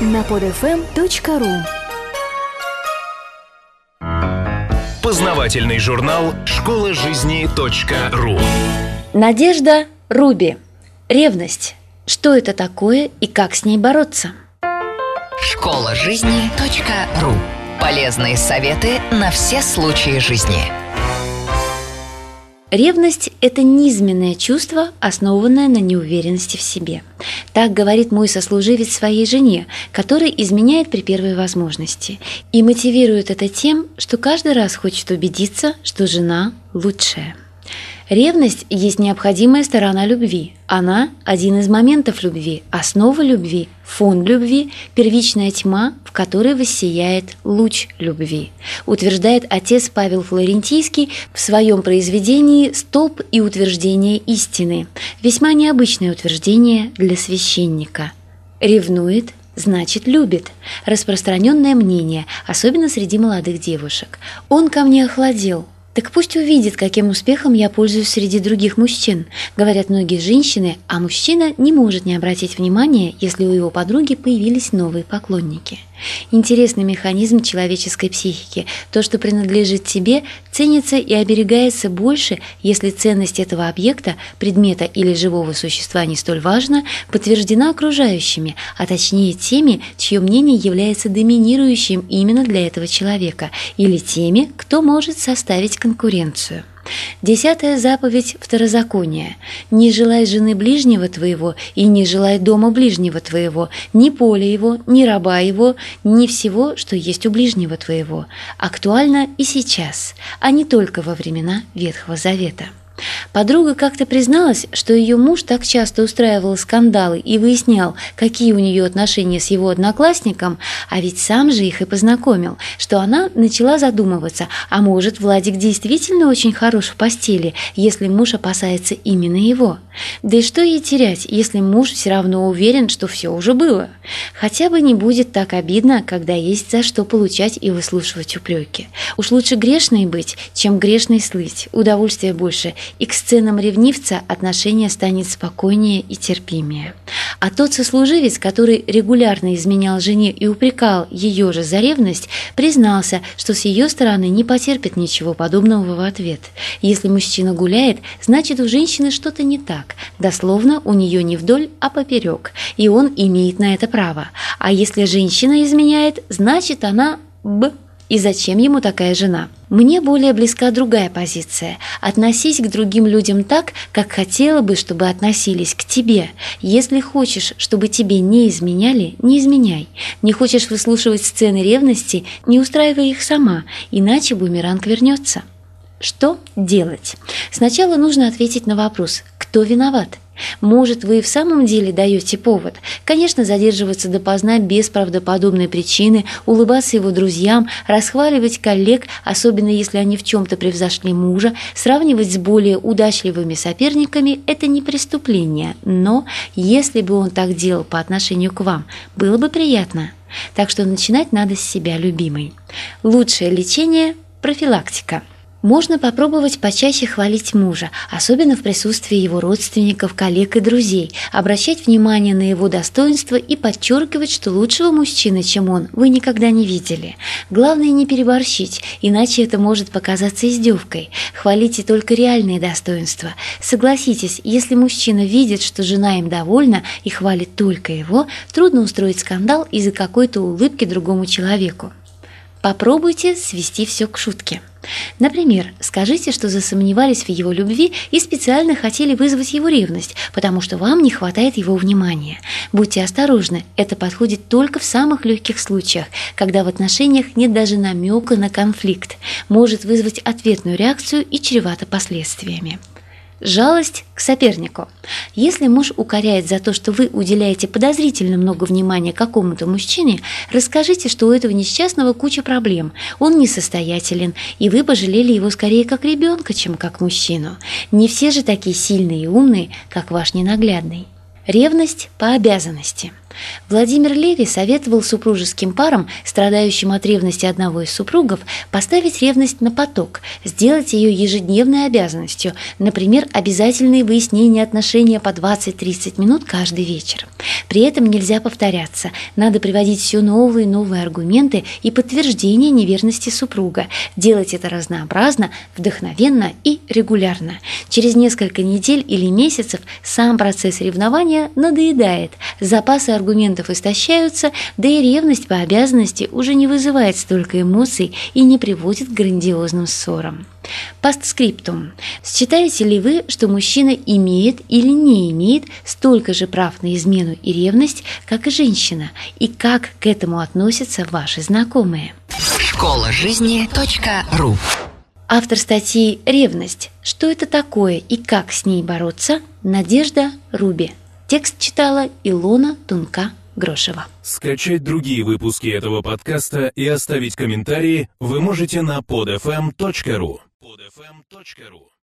на podfm.ru Познавательный журнал «Школа жизни .ру» Надежда Руби. Ревность. Что это такое и как с ней бороться? Школа жизни .ру Полезные советы на все случаи жизни. Ревность – это низменное чувство, основанное на неуверенности в себе. Так говорит мой сослуживец своей жене, который изменяет при первой возможности. И мотивирует это тем, что каждый раз хочет убедиться, что жена лучшая. Ревность есть необходимая сторона любви. Она – один из моментов любви, основа любви, фон любви, первичная тьма, в которой воссияет луч любви, утверждает отец Павел Флорентийский в своем произведении «Столб и утверждение истины». Весьма необычное утверждение для священника. Ревнует – значит любит. Распространенное мнение, особенно среди молодых девушек. Он ко мне охладел – так пусть увидит, каким успехом я пользуюсь среди других мужчин, говорят многие женщины, а мужчина не может не обратить внимания, если у его подруги появились новые поклонники. Интересный механизм человеческой психики. То, что принадлежит тебе, ценится и оберегается больше, если ценность этого объекта, предмета или живого существа не столь важна, подтверждена окружающими, а точнее теми, чье мнение является доминирующим именно для этого человека, или теми, кто может составить конкуренцию. Десятая заповедь Второзакония. «Не желай жены ближнего твоего, и не желай дома ближнего твоего, ни поля его, ни раба его, ни всего, что есть у ближнего твоего». Актуально и сейчас, а не только во времена Ветхого Завета. Подруга как-то призналась, что ее муж так часто устраивал скандалы и выяснял, какие у нее отношения с его одноклассником, а ведь сам же их и познакомил, что она начала задумываться, а может, Владик действительно очень хорош в постели, если муж опасается именно его. Да и что ей терять, если муж все равно уверен, что все уже было? Хотя бы не будет так обидно, когда есть за что получать и выслушивать упреки. Уж лучше грешной быть, чем грешной слыть, удовольствия больше – и к сценам ревнивца отношение станет спокойнее и терпимее. А тот сослуживец, который регулярно изменял жене и упрекал ее же за ревность, признался, что с ее стороны не потерпит ничего подобного в ответ. Если мужчина гуляет, значит у женщины что-то не так. Дословно у нее не вдоль, а поперек, и он имеет на это право. А если женщина изменяет, значит она б и зачем ему такая жена? Мне более близка другая позиция. Относись к другим людям так, как хотела бы, чтобы относились к тебе. Если хочешь, чтобы тебе не изменяли, не изменяй. Не хочешь выслушивать сцены ревности, не устраивай их сама, иначе бумеранг вернется. Что делать? Сначала нужно ответить на вопрос, кто виноват? Может, вы в самом деле даете повод? Конечно, задерживаться допоздна без правдоподобной причины, улыбаться его друзьям, расхваливать коллег, особенно если они в чем-то превзошли мужа, сравнивать с более удачливыми соперниками – это не преступление. Но если бы он так делал по отношению к вам, было бы приятно. Так что начинать надо с себя, любимой. Лучшее лечение – профилактика – можно попробовать почаще хвалить мужа, особенно в присутствии его родственников, коллег и друзей, обращать внимание на его достоинства и подчеркивать, что лучшего мужчины, чем он, вы никогда не видели. Главное не переборщить, иначе это может показаться издевкой. Хвалите только реальные достоинства. Согласитесь, если мужчина видит, что жена им довольна и хвалит только его, трудно устроить скандал из-за какой-то улыбки другому человеку. Попробуйте свести все к шутке. Например, скажите, что засомневались в его любви и специально хотели вызвать его ревность, потому что вам не хватает его внимания. Будьте осторожны, это подходит только в самых легких случаях, когда в отношениях нет даже намека на конфликт, может вызвать ответную реакцию и чревато последствиями. Жалость к сопернику. Если муж укоряет за то, что вы уделяете подозрительно много внимания какому-то мужчине, расскажите, что у этого несчастного куча проблем. Он несостоятелен, и вы пожалели его скорее как ребенка, чем как мужчину. Не все же такие сильные и умные, как ваш ненаглядный. Ревность по обязанности – Владимир Леви советовал супружеским парам, страдающим от ревности одного из супругов, поставить ревность на поток, сделать ее ежедневной обязанностью, например, обязательные выяснения отношения по 20-30 минут каждый вечер. При этом нельзя повторяться, надо приводить все новые и новые аргументы и подтверждения неверности супруга, делать это разнообразно, вдохновенно и регулярно. Через несколько недель или месяцев сам процесс ревнования надоедает, запасы аргументов истощаются, да и ревность по обязанности уже не вызывает столько эмоций и не приводит к грандиозным ссорам. Постскриптум. Считаете ли вы, что мужчина имеет или не имеет столько же прав на измену и ревность, как и женщина? И как к этому относятся ваши знакомые? Школа жизни .ру Автор статьи «Ревность. Что это такое и как с ней бороться?» Надежда Руби. Текст читала Илона Тунка-Грошева. Скачать другие выпуски этого подкаста и оставить комментарии вы можете на podfm.ru. podfm.ru